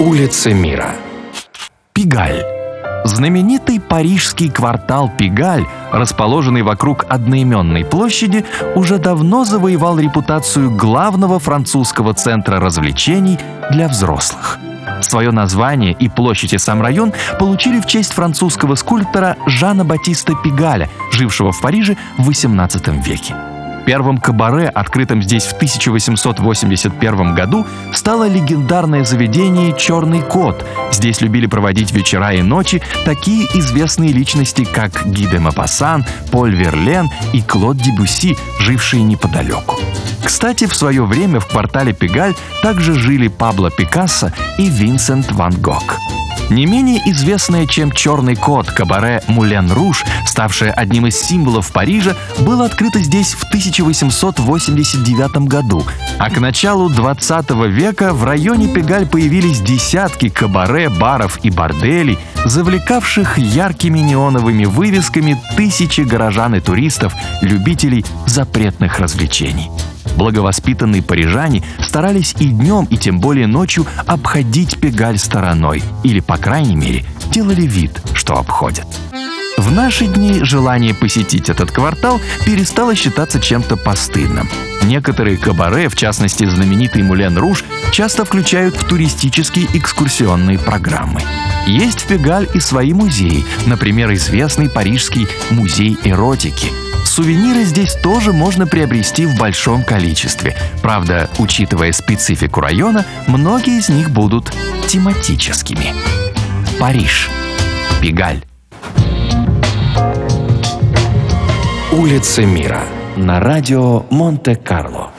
Улицы мира. Пигаль. Знаменитый парижский квартал Пигаль, расположенный вокруг одноименной площади, уже давно завоевал репутацию главного французского центра развлечений для взрослых. Свое название и площадь и сам район получили в честь французского скульптора Жана Батиста Пигаля, жившего в Париже в XVIII веке. Первым кабаре, открытым здесь в 1881 году, стало легендарное заведение «Черный кот». Здесь любили проводить вечера и ночи такие известные личности, как Ги де Мапассан, Поль Верлен и Клод Дебюсси, жившие неподалеку. Кстати, в свое время в квартале Пегаль также жили Пабло Пикассо и Винсент Ван Гог. Не менее известное, чем «Черный кот» кабаре «Мулен Руж», ставшее одним из символов Парижа, было открыто здесь в 1889 году, а к началу 20 века в районе Пегаль появились десятки кабаре, баров и борделей, завлекавших яркими неоновыми вывесками тысячи горожан и туристов, любителей запретных развлечений. Благовоспитанные парижане старались и днем, и тем более ночью обходить Пегаль стороной, или, по крайней мере, делали вид, что обходят. В наши дни желание посетить этот квартал перестало считаться чем-то постыдным. Некоторые кабаре, в частности знаменитый Мулен Руж, часто включают в туристические экскурсионные программы. Есть в Пегаль и свои музеи, например, известный парижский музей эротики – Сувениры здесь тоже можно приобрести в большом количестве. Правда, учитывая специфику района, многие из них будут тематическими. Париж. Пигаль. Улицы мира. На радио Монте-Карло.